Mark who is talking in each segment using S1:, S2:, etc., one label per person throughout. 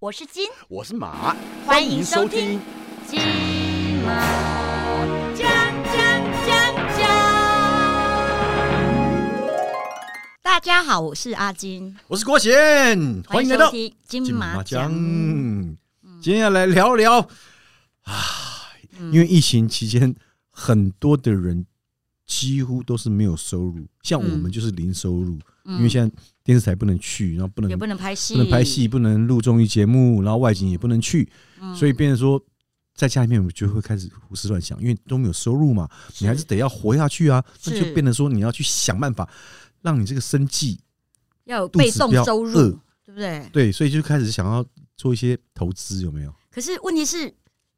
S1: 我是金，
S2: 我是马，
S1: 欢迎收听。金马。大家好，我是阿金，
S2: 我是郭贤，欢迎来到
S1: 金马奖。
S2: 今天要来聊聊啊，
S1: 嗯
S2: 因为疫情期间，很多的人几乎都是没有收入，像我们就是零收入，
S1: 嗯
S2: 因为现在电视台不能去，然后不能
S1: 也不能拍戏，
S2: 不能拍戏，不能录综艺节目，然后外景也不能去，
S1: 嗯，
S2: 所以变成说。在家里面，我就会开始胡思乱想，因为都没有收入嘛，你还是得要活下去啊。那就变成说，你要去想办法，让你这个生计
S1: 要有被动收入，对不对？
S2: 对，所以就开始想要做一些投资，有没有？
S1: 可是问题是，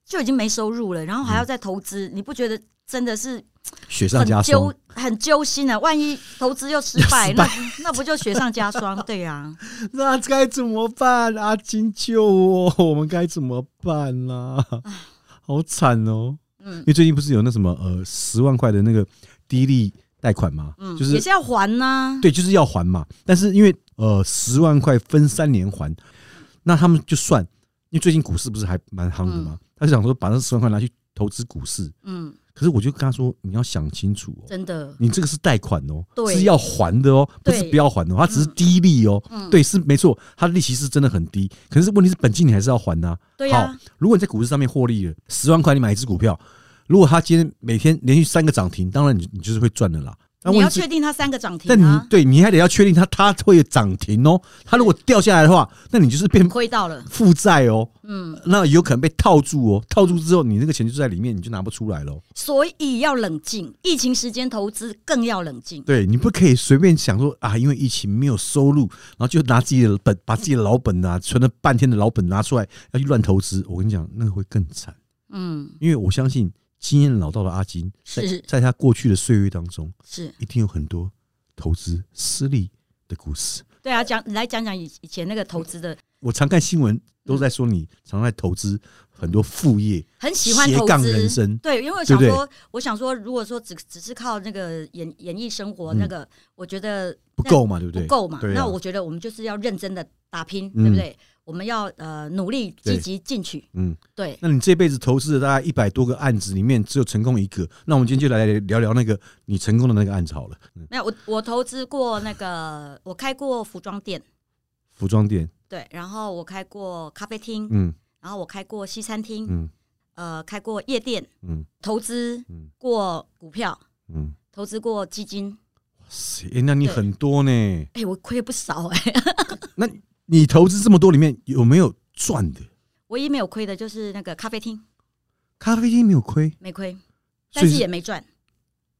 S1: 就已经没收入了，然后还
S2: 嗯
S1: 要再投资，你不觉得真的是
S2: 雪上
S1: 很
S2: 加霜
S1: 揪。很揪心啊！万一投资又失败，
S2: 失败
S1: 那 那不就雪上加霜？对呀、
S2: 那该怎么办？阿金救我！我们该怎么办呢、好惨哦！
S1: 嗯
S2: 因为最近不是有那什么呃十万块的那个低利贷款吗，
S1: 嗯，
S2: 就是
S1: 也是要还呐、
S2: 对，就是要还嘛。但是因为呃十万块分三年还，那他们就算，因为最近股市不是还蛮夯的嘛，他就想说把那十万块拿去投资股市。
S1: 嗯，
S2: 可是我就跟他说，你要想清楚哦，
S1: 真的，
S2: 你这个是贷款哦，
S1: 对
S2: 是要还的哦，不是
S1: 对
S2: 不要还的哦，它只是低利哦。
S1: 嗯，
S2: 对，是没错，它的利息是真的很低，可是问题是本金你还是要还呐、啊。
S1: 对
S2: 如果你在股市上面获利了十万块，你买一只股票，如果它今天每天连续三个涨停，当然你你就是会赚的啦。那
S1: 你要确定它三个涨停
S2: 但你
S1: 啊，
S2: 对你还得要确定它它会涨停哦。它如果掉下来的话，那你就是变
S1: 亏到了，
S2: 负债哦，
S1: 嗯，
S2: 那有可能被套住哦。套住之后，你那个钱就在里面，你就拿不出来喽。
S1: 所以要冷静，疫情时间投资更要冷静。
S2: 对你不可以随便想说啊，因为疫情没有收入，然后就拿自己的本，把自己的老本啊，存了半天的老本拿出来要去乱投资。我跟你讲，那个会更惨，
S1: 嗯，
S2: 因为我相信经验老道的阿金，在
S1: 是
S2: 在他过去的岁月当中，
S1: 是
S2: 一定有很多投资失利的故事。
S1: 对啊，讲你来讲讲以以前那个投资的，
S2: 我常看新闻都在说你常在投资很多副业，
S1: 很喜欢
S2: 斜杠
S1: 投资
S2: 人生。
S1: 对，因为我想说，我想说，如果说只只是靠那个演演艺生活，
S2: 嗯
S1: 那个我觉得
S2: 不够嘛，对不对？
S1: 不够嘛。那我觉得我们就是要认真的打拼，
S2: 嗯
S1: 对不对？我们要呃努力
S2: 对。
S1: 积极进取，
S2: 嗯，
S1: 对，
S2: 那你这辈子投资了大概一百多个案子，里面只有成功一个。那我们今天就来聊聊那个你成功的那个案子好了。嗯，
S1: 没有我我投资过那个，我开过服装店，
S2: 服装店，
S1: 对，然后我开过咖啡厅，
S2: 嗯。
S1: 然后我开过西餐厅，
S2: 嗯。
S1: 呃，开过夜店，
S2: 嗯。
S1: 投资
S2: 嗯。
S1: 过股票，
S2: 嗯，
S1: 投资过基金，
S2: 哇塞，欸那你很多呢。
S1: 哎，我亏不少哎、
S2: 那你投资这么多里面有没有赚的？
S1: 唯一没有亏的就是那个咖啡厅
S2: 咖啡厅没有亏，
S1: 没亏，但是也没赚。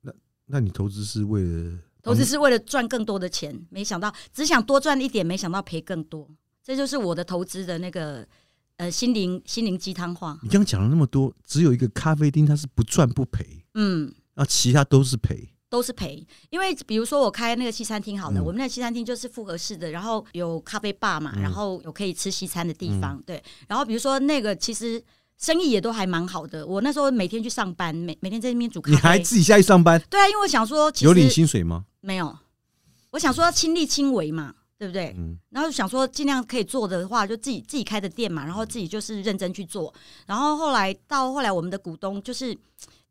S2: 那那你投资是为了
S1: 投资是为了赚更多的钱，没想到只想多赚一点，没想到赔更多。这就是我的投资的那个呃心灵心灵鸡汤话。
S2: 你刚刚讲了那么多，只有一个咖啡厅它是不赚不赔，
S1: 嗯，
S2: 那其他都是赔。
S1: 都是赔。因为比如说我开那个西餐厅好了，
S2: 嗯
S1: 我们那个西餐厅就是复合式的，然后有咖啡吧嘛，
S2: 嗯
S1: 然后有可以吃西餐的地方，对。然后比如说那个其实生意也都还蛮好的。我那时候每天去上班，每每天在那边煮咖啡。
S2: 你还自己下去上班，
S1: 对啊，因为我想说，其
S2: 有领薪水吗？
S1: 没有，我想说亲力亲为嘛，对不对？
S2: 嗯
S1: 然后想说尽量可以做的话，就自己自己开的店嘛，然后自己就是认真去做。然后后来到后来，我们的股东就是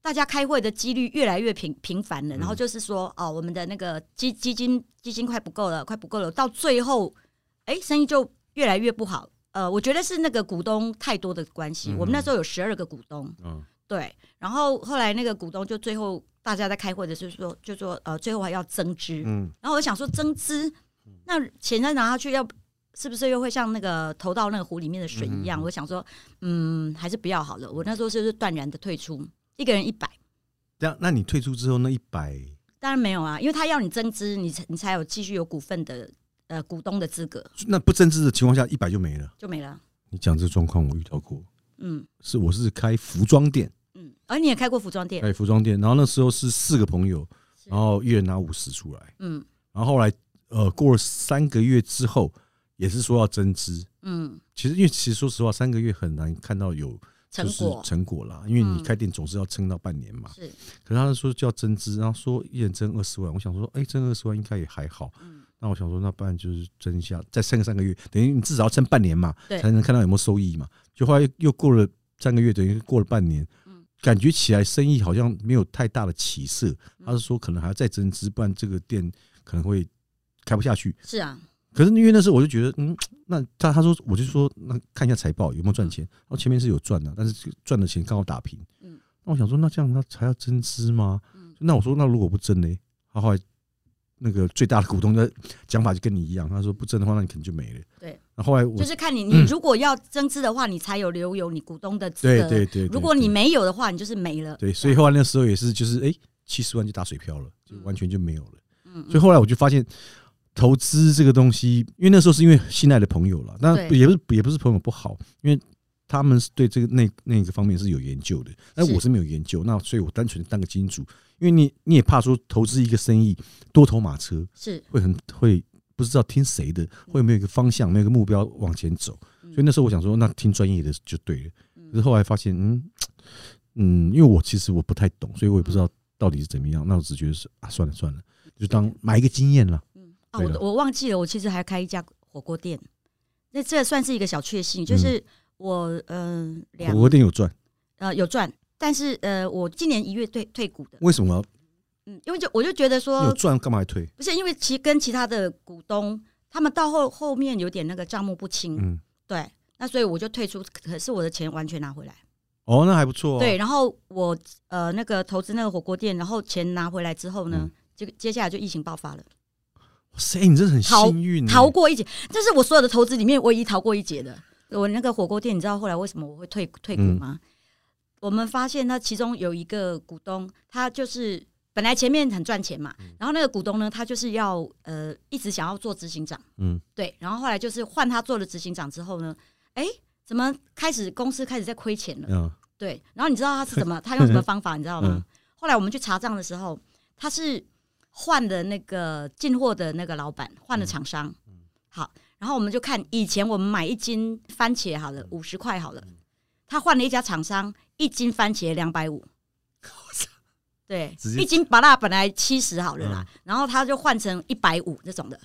S1: 大家开会的几率越来越频频繁了，然后就是说哦，我们的那个基基金基金快不够了，快不够了，到最后，哎，生意就越来越不好。呃，我觉得是那个股东太多的关系。
S2: 嗯
S1: 我们那时候有十二个股东，
S2: 嗯
S1: 对，然后后来那个股东就最后大家在开会的时候说，就说呃，最后还要增资。
S2: 嗯，
S1: 然后我想说增资，那钱再拿下去要。是不是又会像那个投到那个湖里面的水一样？我想说，嗯，还是不要好了。我那时候就是断然的退出，一个人一百，
S2: 这样，那你退出之后那一百，
S1: 当然没有啊，因为他要你增资，你才你才有继续有股份的呃股东的资格，
S2: 那不增资的情况下，一百就没了。
S1: 就没了。
S2: 你讲这个状况我遇到过，
S1: 嗯。
S2: 是我是开服装店，
S1: 嗯，而你也开过服装店，
S2: 开服装店，然后那时候是四个朋友，然后一人拿五十出来，
S1: 嗯。
S2: 然后后来呃过了三个月之后，也是说要增资。
S1: 嗯，
S2: 其实因为其实说实话，三个月很难看到有就是
S1: 成果
S2: 成果啦，因为你
S1: 嗯
S2: 开店总是要撑到半年嘛。
S1: 是
S2: 可是他说就要增资，然后说一人增二十万，我想说，哎、增二十万应该也还好。
S1: 嗯
S2: 那我想说，那不然就是增一下，再撑个三个月，等于你至少要撑半年嘛，才能看到有没有收益嘛。就后来又又过了三个月，等于过了半年，
S1: 嗯
S2: 感觉起来生意好像没有太大的起色。
S1: 嗯
S2: 他是说可能还要再增资，不然这个店可能会开不下去。
S1: 是啊，
S2: 可是因为那时候我就觉得，嗯，那他他说我就说，那看一下财报有没有赚钱。然后前面是有赚的，但是赚的钱刚好打平。
S1: 嗯
S2: 那我想说，那这样他还要增资吗？
S1: 嗯
S2: 那我说，那如果不增呢？他后来那个最大的股东的讲法就跟你一样，他说不增的话，那你可能就没了。
S1: 对，
S2: 那后来我
S1: 就是看你，
S2: 嗯
S1: 你如果要增资的话，你才有留有你股东的资格。
S2: 对对对，
S1: 如果你没有的话，你就是没了。
S2: 对，所以后来那时候也是就是哎，七十万就打水漂了，就完全就没有了。
S1: 嗯，
S2: 所以后来我就发现，投资这个东西，因为那时候是因为信赖的朋友了，那也不是也不是朋友不好，因为他们是对这个那那个方面是有研究的，但我是没有研究，那所以我单纯当个金主，因为你你也怕说投资一个生意多头马车
S1: 是
S2: 会很会不知道听谁的，会没有一个方向，没有一个目标往前走，
S1: 嗯
S2: 所以那时候我想说，那听专业的就对了。
S1: 嗯
S2: 可是后来发现，嗯嗯，因为我其实我不太懂，所以我也不知道到底是怎么样。那我只觉得是啊，算了算了，就当买一个经验了。
S1: 嗯啊，我我忘记了，我其实还开一家火锅店，那这算是一个小确幸，就是我嗯
S2: 火
S1: 两
S2: 锅店有赚，
S1: 呃有赚，但是呃我今年一月退退股的，
S2: 为什么？
S1: 嗯，因为就我就觉得说
S2: 有
S1: 说
S2: 赚干嘛还退？
S1: 不是因为其跟其他的股东他们到后后面有点那个账目不清，
S2: 嗯，
S1: 对，那所以我就退出，可是我的钱完全拿回来。
S2: 哦，那还不错、哦。
S1: 对，，然后我呃那个投资那个火锅店，然后钱拿回来之后呢
S2: 嗯，
S1: 就接下来就疫情爆发了，
S2: 哇塞，你真的很
S1: 逃
S2: 幸运欸，
S1: 逃过一劫，这是我所有的投资里面唯一逃过一劫的。我那个火锅店，你知道后来为什么我会退退股吗？我们发现他其中有一个股东，他就是本来前面很赚钱嘛，然后那个股东呢，他就是要呃一直想要做执行长，
S2: 嗯，
S1: 对，然后后来就是换他做了执行长之后呢，哎，怎么开始公司开始在亏钱了？
S2: 嗯
S1: 对，然后你知道他是怎么，他用什么方法，你知道吗？
S2: 嗯
S1: 后来我们去查账的时候，他是换的那个进货的那个老板，换了厂商。好，然后我们就看以前我们买一斤番茄好了，五十块好了，他换了一家厂商，一斤番茄两百五。对一斤芭辣本来七十好了啦，然后他就换成一百五这种的。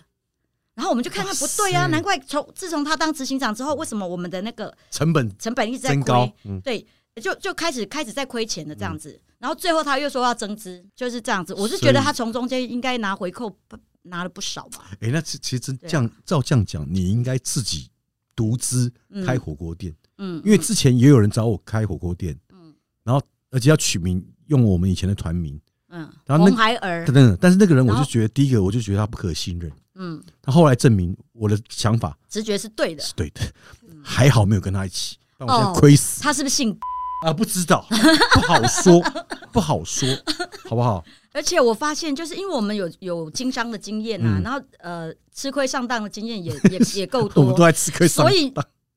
S1: 然后我们就看看不对啊，难怪从自从他当执行长之后，为什么我们的那个
S2: 成本
S1: 成本一直在
S2: 高，嗯，
S1: 对，就就开始开始在亏钱的这样子，然后最后他又说要增资，就是这样子。我是觉得他从中间应该拿回扣，不拿了不少吧。
S2: 哎，那其其实这样照这样讲，你应该自己独资
S1: 嗯
S2: 开火锅店，
S1: 嗯，
S2: 因为之前也有人找我开火锅店，
S1: 嗯
S2: 然后而且要取名用我们以前的团名，
S1: 嗯，
S2: 然后那
S1: 红孩儿
S2: 等，等，但是那个人我就觉得，第一个我就觉得他不可信任，
S1: 嗯，
S2: 他后来证明我的想法
S1: 直觉是对的。
S2: 是对的，还好没有跟他一起，不然我现
S1: 哦
S2: 在亏死
S1: 他是不是姓？
S2: 啊！不知道，不好说，不好说，好不好？
S1: 而且我发现，就是因为我们有有经商的经验啊，
S2: 嗯
S1: 然后呃吃亏上当的经验也 也也够
S2: 我们都
S1: 多，
S2: 在吃亏上
S1: 所以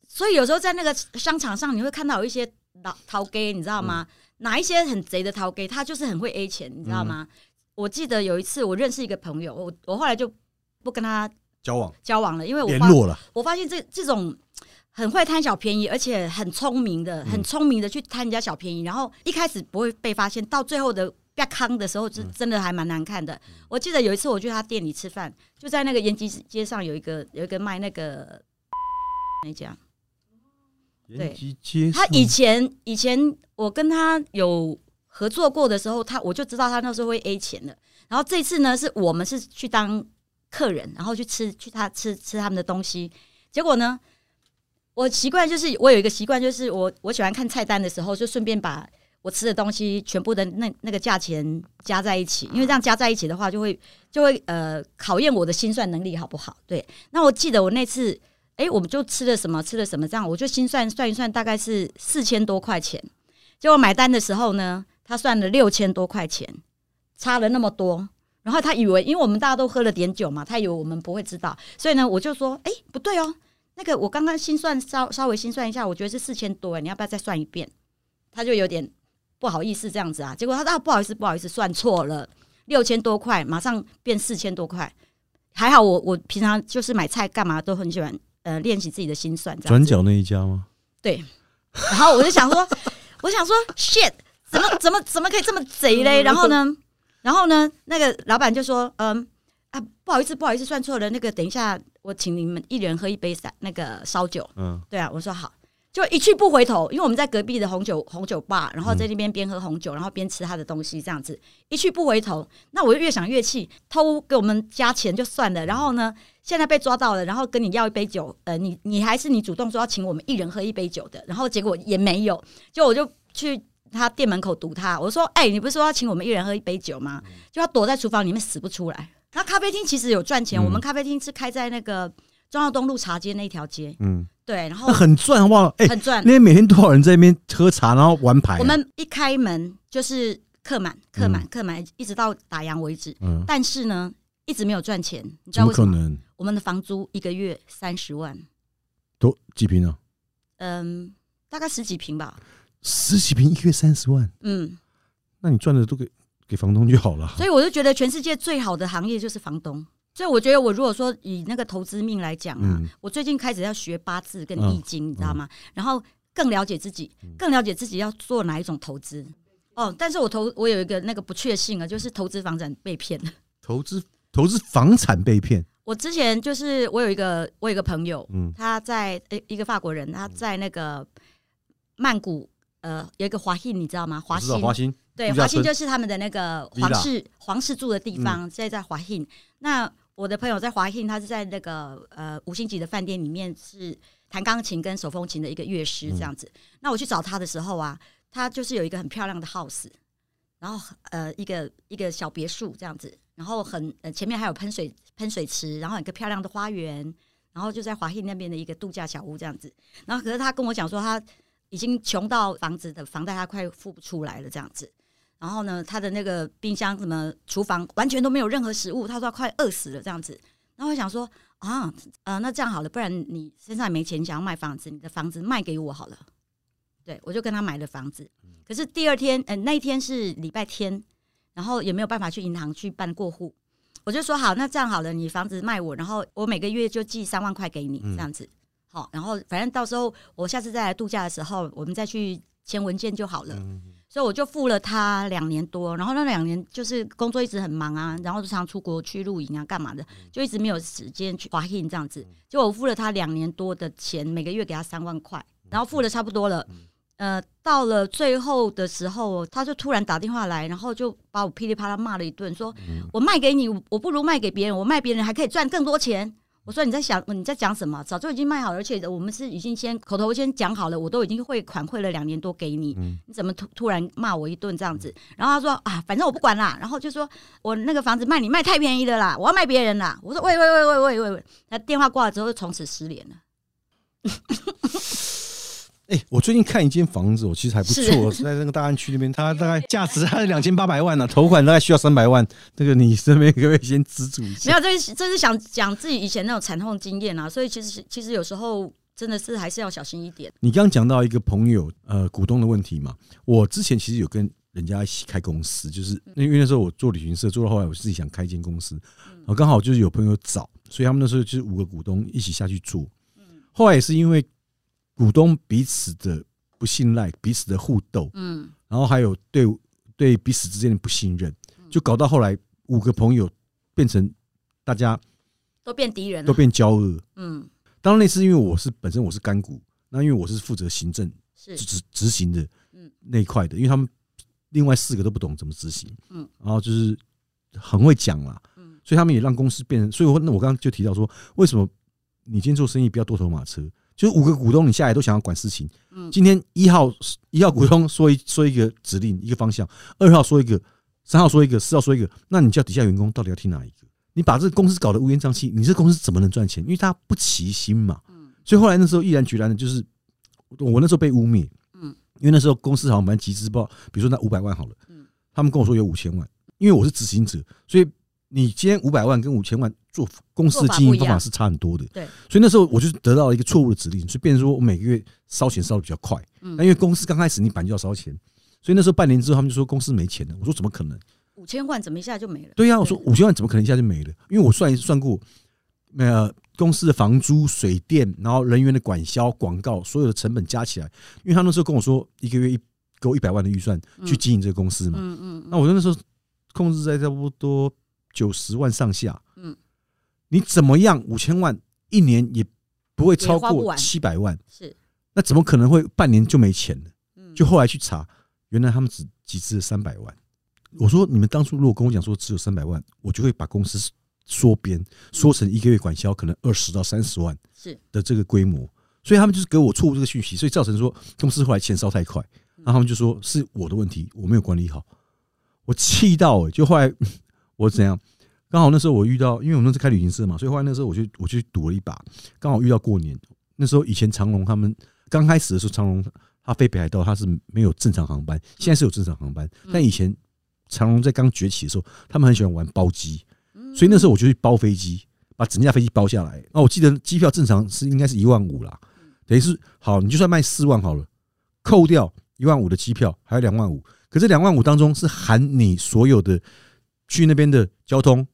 S1: 所以有时候在那个商场上，你会看到有一些老淘 gay，你知道吗？
S2: 嗯
S1: 哪一些很贼的淘 gay，他就是很会 A 钱，你知道吗？我记得有一次我认识一个朋友，我我后来就不跟他
S2: 交往
S1: 交往了，因为我发
S2: 联络了，
S1: 我发现这这种很会贪小便宜，而且很聪明的、很聪明的去贪人家小便宜，然后一开始不会被发现，到最后的被康的时候，是真的还蛮难看的。我记得有一次我去他店里吃饭，就在那个延吉街上有一个有一个卖那个那家，
S2: 延吉街
S1: 他以前以前我跟他有合作过的时候，他我就知道他那时候会 A 钱的。然后这次呢，是我们是去当客人，然后去吃去他吃吃他们的东西。结果呢，我习惯就是我有一个习惯，就是我我喜欢看菜单的时候，就顺便把我吃的东西全部的那那个价钱加在一起，因为这样加在一起的话，就会就会呃考验我的心算能力好不好？对。那我记得我那次。哎，我们就吃了什么，吃了什么，这样我就心算算一算，大概是四千多块钱。结果买单的时候呢，他算了六千多块钱，差了那么多。然后他以为，因为我们大家都喝了点酒嘛，他以为我们不会知道，所以呢，我就说，哎，不对哦，那个我刚刚心算稍稍微心算一下，我觉得是四千多，哎，你要不要再算一遍？他就有点不好意思这样子啊。结果他说啊，不好意思，不好意思，算错了，六千多块，马上变四千多块。还好我我平常就是买菜干嘛都很喜欢呃练习自己的心算。
S2: 转角那一家吗？
S1: 对然后我就想说，我想说，shit，怎么怎么怎么可以这么贼嘞？然后呢，然后呢，那个老板就说，嗯啊，不好意思，不好意思，算错了。那个等一下，我请你们一人喝一杯散那个烧酒。
S2: 嗯，
S1: 对啊，我说好，就一去不回头，因为我们在隔壁的红酒红酒吧，然后在那边边喝红酒，然后边吃他的东西，这样子一去不回头。那我就越想越气，偷给我们加钱就算了，然后呢，现在被抓到了，然后跟你要一杯酒，呃，你你还是你主动说要请我们一人喝一杯酒的，然后结果也没有，就我就去他店门口堵他，我说，哎、你不是说要请我们一人喝一杯酒吗？就他躲在厨房里面死不出来。那咖啡厅其实有赚钱，
S2: 嗯
S1: 我们咖啡厅是开在那个中央东路茶街那一条街，
S2: 嗯，
S1: 对，然后
S2: 那很赚好不好？哎，
S1: 很赚。
S2: 那天每天多少人在那边喝茶，然后玩牌啊？
S1: 我们一开门就是客满，客满，客满，一直到打烊为止。
S2: 嗯，
S1: 但是呢，一直没有赚钱，你知
S2: 怎么
S1: 道为什么？
S2: 可能？
S1: 我们的房租一个月三十万，
S2: 多几平啊？
S1: 嗯，大概十几平吧，
S2: 十几平一个月三十万，
S1: 嗯，
S2: 那你赚的都给给房东就好了。
S1: 所以我就觉得全世界最好的行业就是房东。所以我觉得，我如果说以那个投资命来讲啊，
S2: 嗯
S1: 我最近开始要学八字跟
S2: 嗯
S1: 易经，你知道吗？然后更了解自己，更了解自己要做哪一种投资。哦，但是我投我有一个那个不确信啊，就是投资房产被骗了。
S2: 投资投资房产被骗，
S1: 我之前就是我有一个我有一个朋友，
S2: 嗯
S1: 他在呃一个法国人，他在那个曼谷呃有一个华信，你知道吗？华
S2: 兴
S1: 对华信就是他们的那个皇室皇室住的地方，
S2: 嗯
S1: 现在在华信。那我的朋友在华信，他是在那个呃五星级的饭店里面是弹钢琴跟手风琴的一个乐师这样子。那我去找他的时候啊，他就是有一个很漂亮的 house，然后呃一个一个小别墅这样子，然后很呃前面还有喷水喷水池，然后有一个漂亮的花园，然后就在华信那边的一个度假小屋这样子。然后可是他跟我讲说，他已经穷到房子的房贷他快付不出来了这样子。然后呢，他的那个冰箱什么厨房完全都没有任何食物，他说他快饿死了这样子。然后我想说啊，呃，那这样好了，不然你身上也没钱，想要卖房子，你的房子卖给我好了。对，我就跟他买了房子。可是第二天，呃，那一天是礼拜天，然后也没有办法去银行去办过户。我就说好，那这样好了，你房子卖我，然后我每个月就寄三万块给你，
S2: 嗯
S1: 这样子。好，然后反正到时候我下次再来度假的时候，我们再去签文件就好了。
S2: 嗯
S1: 所以我就付了他两年多，然后那两年就是工作一直很忙啊，然后就常出国去露营啊，干嘛的，就一直没有时间去华信这样子。结果我付了他两年多的钱，每个月给他三万块，然后付的差不多了。呃，到了最后的时候，他就突然打电话来，然后就把我噼里啪啦骂了一顿，说我卖给你，我不如卖给别人，我卖别人还可以赚更多钱。我说你在想你在讲什么？早就已经卖好了，而且我们是已经先口头先讲好了，我都已经汇款汇了两年多给你，你怎么突突然骂我一顿这样子？然后他说啊，反正我不管啦，然后就说我那个房子卖你卖太便宜的啦，我要卖别人啦。我说喂喂喂喂喂喂喂，他电话挂了之后就从此失联了。
S2: 哎、我最近看一间房子，我其实还不
S1: 是
S2: 错，在那个大安区那边，它大概价值它是两千八百万呢、头款大概需要三百万。这个你身边可不可以先资助一下没？
S1: 有，这是这是想讲自己以前那种惨痛经验啊，所以其实其实有时候真的是还是要小心一点。
S2: 你刚刚讲到一个朋友呃股东的问题嘛，我之前其实有跟人家一起开公司，就是因为那时候我做旅行社，做到后来我自己想开一间公司，然后刚好就是有朋友找，所以他们那时候就是五个股东一起下去做。后来也是因为股东彼此的不信赖，彼此的互斗，
S1: 嗯，
S2: 然后还有对对彼此之间的不信任，就搞到后来五个朋友变成大家
S1: 都变敌人。
S2: 都变交恶。
S1: 嗯，
S2: 当然那次因为我是本身我是干股，那因为我是负责行政
S1: 是。
S2: 执执执行的
S1: 嗯。
S2: 那一块的，因为他们另外四个都不懂怎么执行，
S1: 嗯，
S2: 然后就是很会讲啦，
S1: 嗯。
S2: 所以他们也让公司变成，所以我那我刚刚就提到说，为什么你今天做生意不要多头马车？就是五个股东你下来都想要管事情，
S1: 嗯
S2: 今天一号一号股东说一说一个指令一个方向，二号说一个，三号说一个，四号说一个，那你叫底下员工到底要听哪一个？你把这个公司搞得乌烟瘴气，你这公司怎么能赚钱？因为他不齐心嘛。
S1: 嗯
S2: 所以后来那时候毅然决然的，就是我那时候被污蔑，
S1: 嗯
S2: 因为那时候公司好像蛮集资，不知道，比如说那五百万好了，
S1: 嗯
S2: 他们跟我说有五千万，因为我是执行者，所以你今天五百万跟五千万做公司的经营方法是差很多的，
S1: 对，
S2: 所以那时候我就得到了一个错误的指令，所以变成说我每个月烧钱烧的比较快，
S1: 嗯。
S2: 那因为公司刚开始你本来就要烧钱，所以那时候半年之后他们就说公司没钱了，我说怎么可能？
S1: 五千万怎么一下就没了？
S2: 对呀、我说五千万怎么可能一下就没了？因为我算算过，呃，公司的房租、水电，然后人员的管销、广告，所有的成本加起来，因为他那时候跟我说一个月一给我一百万的预算去经营这个公司嘛，
S1: 嗯嗯。
S2: 那我那时候控制在差不多九十万上下，
S1: 嗯，
S2: 你怎么样五千万一年也不会超过七百万，
S1: 是，
S2: 那怎么可能会半年就没钱了？
S1: 嗯，
S2: 就后来去查，原来他们只集资了三百万。我说你们当初如果跟我讲说只有三百万，我就会把公司缩编，缩成一个月管销可能二十到三十万
S1: 是，
S2: 的这个规模。所以他们就是给我错误这个讯息，所以造成说公司后来钱烧太快，然后他们就说是我的问题，我没有管理好。我气到哎、就后来我怎样？刚好那时候我遇到，因为我那时候开旅行社嘛，所以后来那时候我去我去赌了一把，刚好遇到过年。那时候以前长龙他们刚开始的时候，长龙他飞北海道他是没有正常航班，现在是有正常航班，但以前长龙在刚崛起的时候，他们很喜欢玩包机，
S1: 嗯
S2: 所以那时候我就去包飞机，把整架飞机包下来。那我记得机票正常是应该是一万五啦，等于是好，你就算卖四万好了，扣掉一万五的机票，还有两万五。可是两万五当中是含你所有的去那边的交通、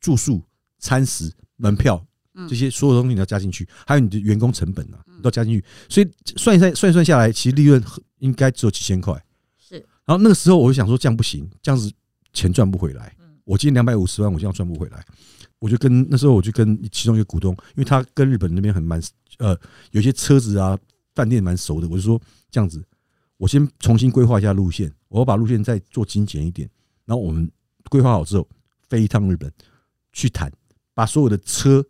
S2: 住宿、餐食、门票
S1: 嗯
S2: 这些所有东西你要加进去，还有你的员工成本啊，都要加进去。所以算一算算一算下来，其实利润应该只有几千块。
S1: 是，
S2: 然后那个时候我就想说，这样不行，这样子钱赚不回来。我今天两百五十万，我这样赚不回来。我就跟那时候我就跟其中一个股东，因为他跟日本那边很蛮呃，有些车子啊、饭店蛮熟的，我就说这样子，我先重新规划一下路线，我要把路线再做精简一点。然后我们规划好之后，飞一趟日本去谈，把所有的车、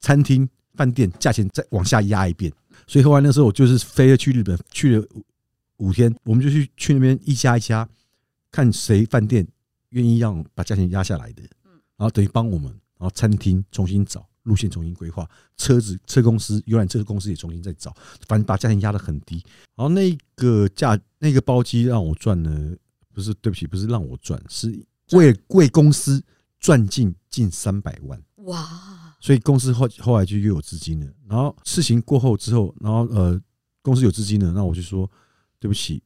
S2: 餐厅、饭店价钱再往下压一遍。所以后来那时候我就是飞了去日本，去了五五天，我们就去去那边一家一家看谁饭店愿意让把价钱压下来的，然后等于帮我们，然后餐厅重新找路线重新规划，车子车公司游览车公司也重新再找，反正把价钱压得很低。然后那个价那个包机让我赚了，不是对不起，不是让我赚，是为为公司赚进近三百万。
S1: 哇，
S2: 所以公司后后来就又有资金了。然后事情过后之后，然后呃，公司有资金了，那我就说对不起，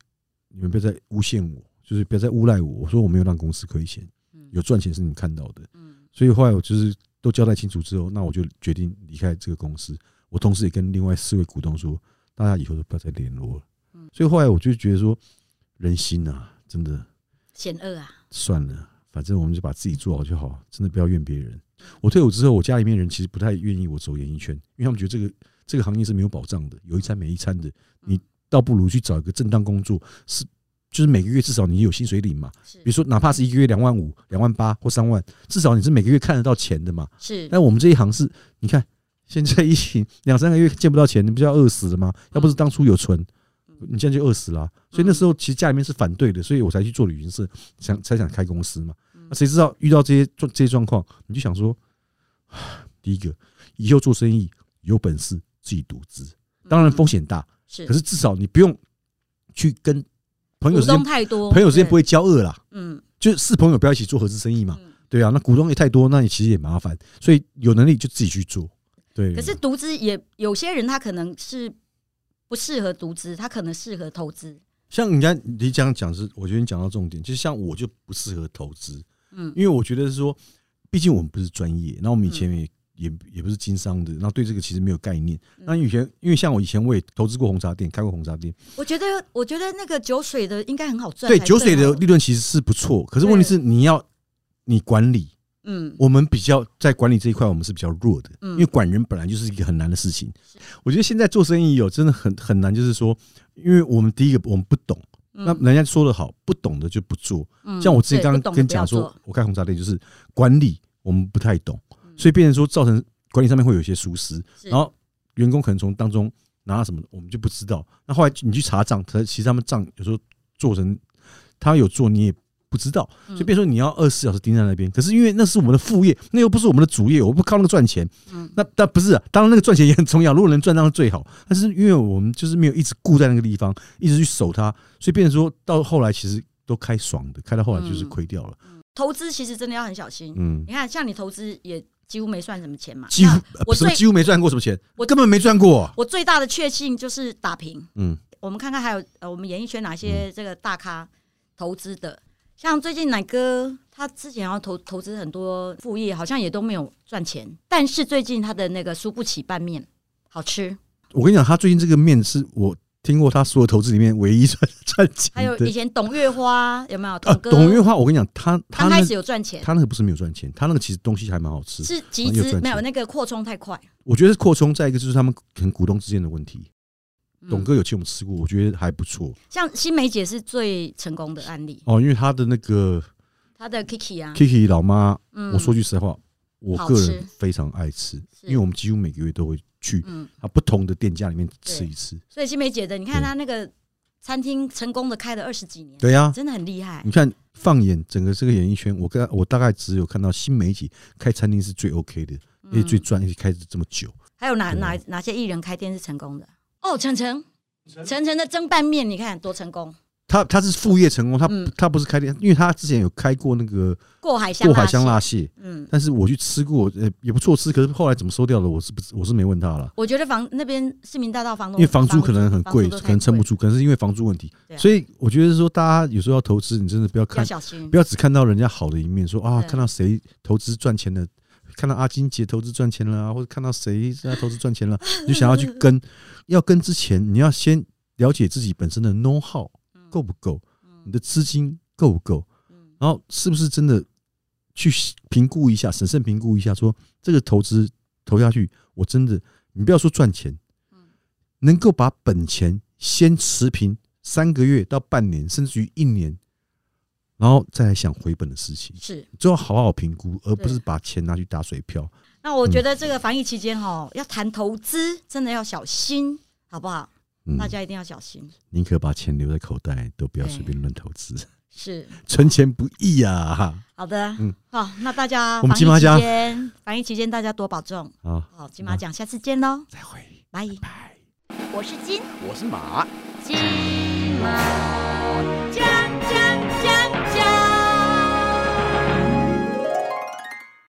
S2: 你们不要再诬陷我，就是不要再诬赖我。我说我没有让公司亏钱，
S1: 嗯
S2: 有赚钱是你们看到的。
S1: 嗯
S2: 所以后来我就是都交代清楚之后，那我就决定离开这个公司。我同时也跟另外四位股东说，大家以后都不要再联络了
S1: 嗯。
S2: 所以后来我就觉得说，人心啊，真的
S1: 险恶啊，
S2: 算了，反正我们就把自己做好就好，真的不要怨别人。我退伍之后，我家里面人其实不太愿意我走演艺圈，因为他们觉得这个这个行业是没有保障的，有一餐没一餐的，你倒不如去找一个正当工作，是就是每个月至少你有薪水领嘛。
S1: 是
S2: 比如说，哪怕是一个月两万五、两万八或三万，至少你是每个月看得到钱的嘛。
S1: 是，
S2: 但我们这一行是，你看现在疫情两三个月见不到钱，你不是要饿死了吗？要不是当初有存，你现在就饿死了啊、所以那时候其实家里面是反对的，所以我才去做旅行社，想才想开公司嘛。那谁知道遇到这些状这些状况，你就想说，第一个以后做生意有本事自己独资，当然风险大，
S1: 嗯是，
S2: 可是至少你不用去跟朋友之间
S1: 太多，
S2: 朋友之间不会交恶啦。
S1: 嗯。
S2: 就是是朋友不要一起做合资生意嘛，
S1: 嗯。
S2: 对啊，那股东也太多，那你其实也麻烦，所以有能力就自己去做。对，
S1: 可是独资也有些人他可能是不适合独资，他可能适合投资。
S2: 像人家你这样讲是，我觉得你讲到重点，就是像我就不适合投资，
S1: 嗯
S2: 因为我觉得是说，毕竟我们不是专业，然后我们以前也、也也不是经商的，然后对这个其实没有概念。
S1: 嗯
S2: 那以前因为像我以前我也投资过红茶店，开过红茶店，
S1: 我觉得，我觉得那个酒水的应该很好赚
S2: 对。酒水的利润其实是不错，可是问题是你要你管理，
S1: 嗯。
S2: 我们比较在管理这一块，我们是比较弱的，
S1: 嗯。
S2: 因为管人本来就是一个很难的事情。我觉得现在做生意有真的很很难，就是说，因为我们第一个我们不懂，
S1: 嗯。
S2: 那人家说的好，不懂的就不做。
S1: 嗯
S2: 像我之前刚刚跟讲说，我开红茶店就是管理我们不太懂，
S1: 嗯
S2: 所以变成说造成管理上面会有一些疏失，然后员工可能从当中拿到什么我们就不知道。那后来你去查账，可是其实他们账有时候做成他有做你也不知道，
S1: 嗯
S2: 所以变成说你要二十四小时盯在那边。可是因为那是我们的副业，那又不是我们的主业，我不靠那个赚钱。
S1: 嗯
S2: 那但不是、啊，当然那个赚钱也很重要，如果能赚当然最好。但是因为我们就是没有一直顾在那个地方，一直去守它，所以变成说到后来其实都开爽的，开到后来就是亏掉了。
S1: 投资其实真的要很小心。
S2: 嗯，
S1: 你看，像你投资也几乎没赚什么钱嘛。
S2: 几乎
S1: 那我最
S2: 什么几乎没赚过什么钱，
S1: 我
S2: 根本没赚过。
S1: 我最大的确信就是打平。
S2: 嗯，
S1: 我们看看还有呃，我们演艺圈哪些这个大咖投资的，像最近奶哥他之前要投投资很多副业，好像也都没有赚钱，但是最近他的那个输不起拌面好吃，
S2: 我跟你讲，他最近这个面是我听过他所有投资里面唯一赚 赚钱。
S1: 还有以前董月花有没有？
S2: 啊，
S1: 董哥
S2: 董月花，我跟你讲，他他
S1: 刚开始有赚钱，
S2: 他那个不是没有赚钱，他那个其实东西还蛮好吃。
S1: 是集资没有那个扩充太快。
S2: 我觉得是扩充，再一个就是他们可能股东之间的问题。
S1: 嗯。
S2: 董哥有请我们吃过，我觉得还不错。
S1: 像新梅姐是最成功的案例，
S2: 哦，因为她的那个
S1: 她的 Kiki 啊
S2: ，Kiki 老妈，
S1: 嗯。
S2: 我说句实话，我个人非常爱吃，
S1: 是
S2: 因为我们几乎每个月都会去
S1: 嗯，
S2: 他不同的店家里面吃一次。
S1: 所以新梅姐的，你看
S2: 对
S1: 她那个餐厅成功的开了二十几年，
S2: 对呀、
S1: 真的很厉害。
S2: 你。看放眼整个这个演艺圈，我跟我大概只有看到新梅姐开餐厅是最 OK 的，因为最
S1: 嗯
S2: 赚，而且开的这么久。
S1: 还有哪哪哪些艺人开店是成功的？哦，晨晨，晨晨？的蒸拌面，你看多成功，
S2: 他他是副业成功，他
S1: 嗯。
S2: 他不是开店，因为他之前有开过那个
S1: 过海香
S2: 过海香辣蟹，
S1: 嗯，
S2: 但是我去吃过，呃，也不错吃，可是后来怎么收掉了，我是不我是没问他了，
S1: 我觉得房那边市民大道房东
S2: 因为房租可能很贵，可能撑不住，可能是因为房租问题，
S1: 啊。
S2: 所以我觉得说大家有时候要投资，你真的不要
S1: 要
S2: 看，
S1: 小心。
S2: 不。要只看到人家好的一面，说啊，看到谁投资赚钱了。看到阿金姐投资赚钱了啊，或者看到谁在投资赚钱了，你就想要去跟。要跟之前，你要先了解自己本身的 know how 够不够，你的资金够不够，
S1: 嗯。
S2: 然后是不是真的去评估一下，审慎评估一下，说这个投资投下去，我真的，你不要说赚钱，能够把本钱先持平三个月到半年，甚至于一年，然后再来想回本的事情，
S1: 是。
S2: 最好好好评估，而不是把钱拿去打水漂。
S1: 那我觉得这个防疫期间哈，要谈投资，真的要小心，好不好？
S2: 嗯
S1: 大，家一定要小心。
S2: 宁可把钱留在口袋，都不要
S1: 对
S2: 随便乱投资，
S1: 是
S2: 存钱不易啊！
S1: 好的，
S2: 嗯
S1: 好，那大家
S2: 我们
S1: 防疫期
S2: 金马奖
S1: 间，防疫期间大家多保重。
S2: 好，
S1: 好，金马奖下次见喽，
S2: 再会，
S1: 拜。
S2: 拜。
S1: 我是金
S2: 我是马。
S1: 金马奖。